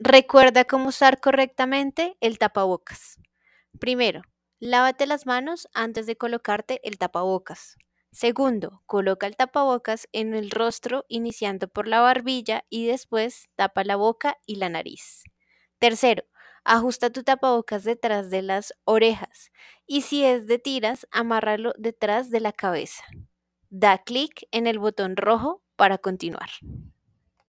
Recuerda cómo usar correctamente el tapabocas. Primero, lávate las manos antes de colocarte el tapabocas. Segundo, coloca el tapabocas en el rostro iniciando por la barbilla y después tapa la boca y la nariz. Tercero, ajusta tu tapabocas detrás de las orejas y si es de tiras, amárralo detrás de la cabeza. Da clic en el botón rojo para continuar.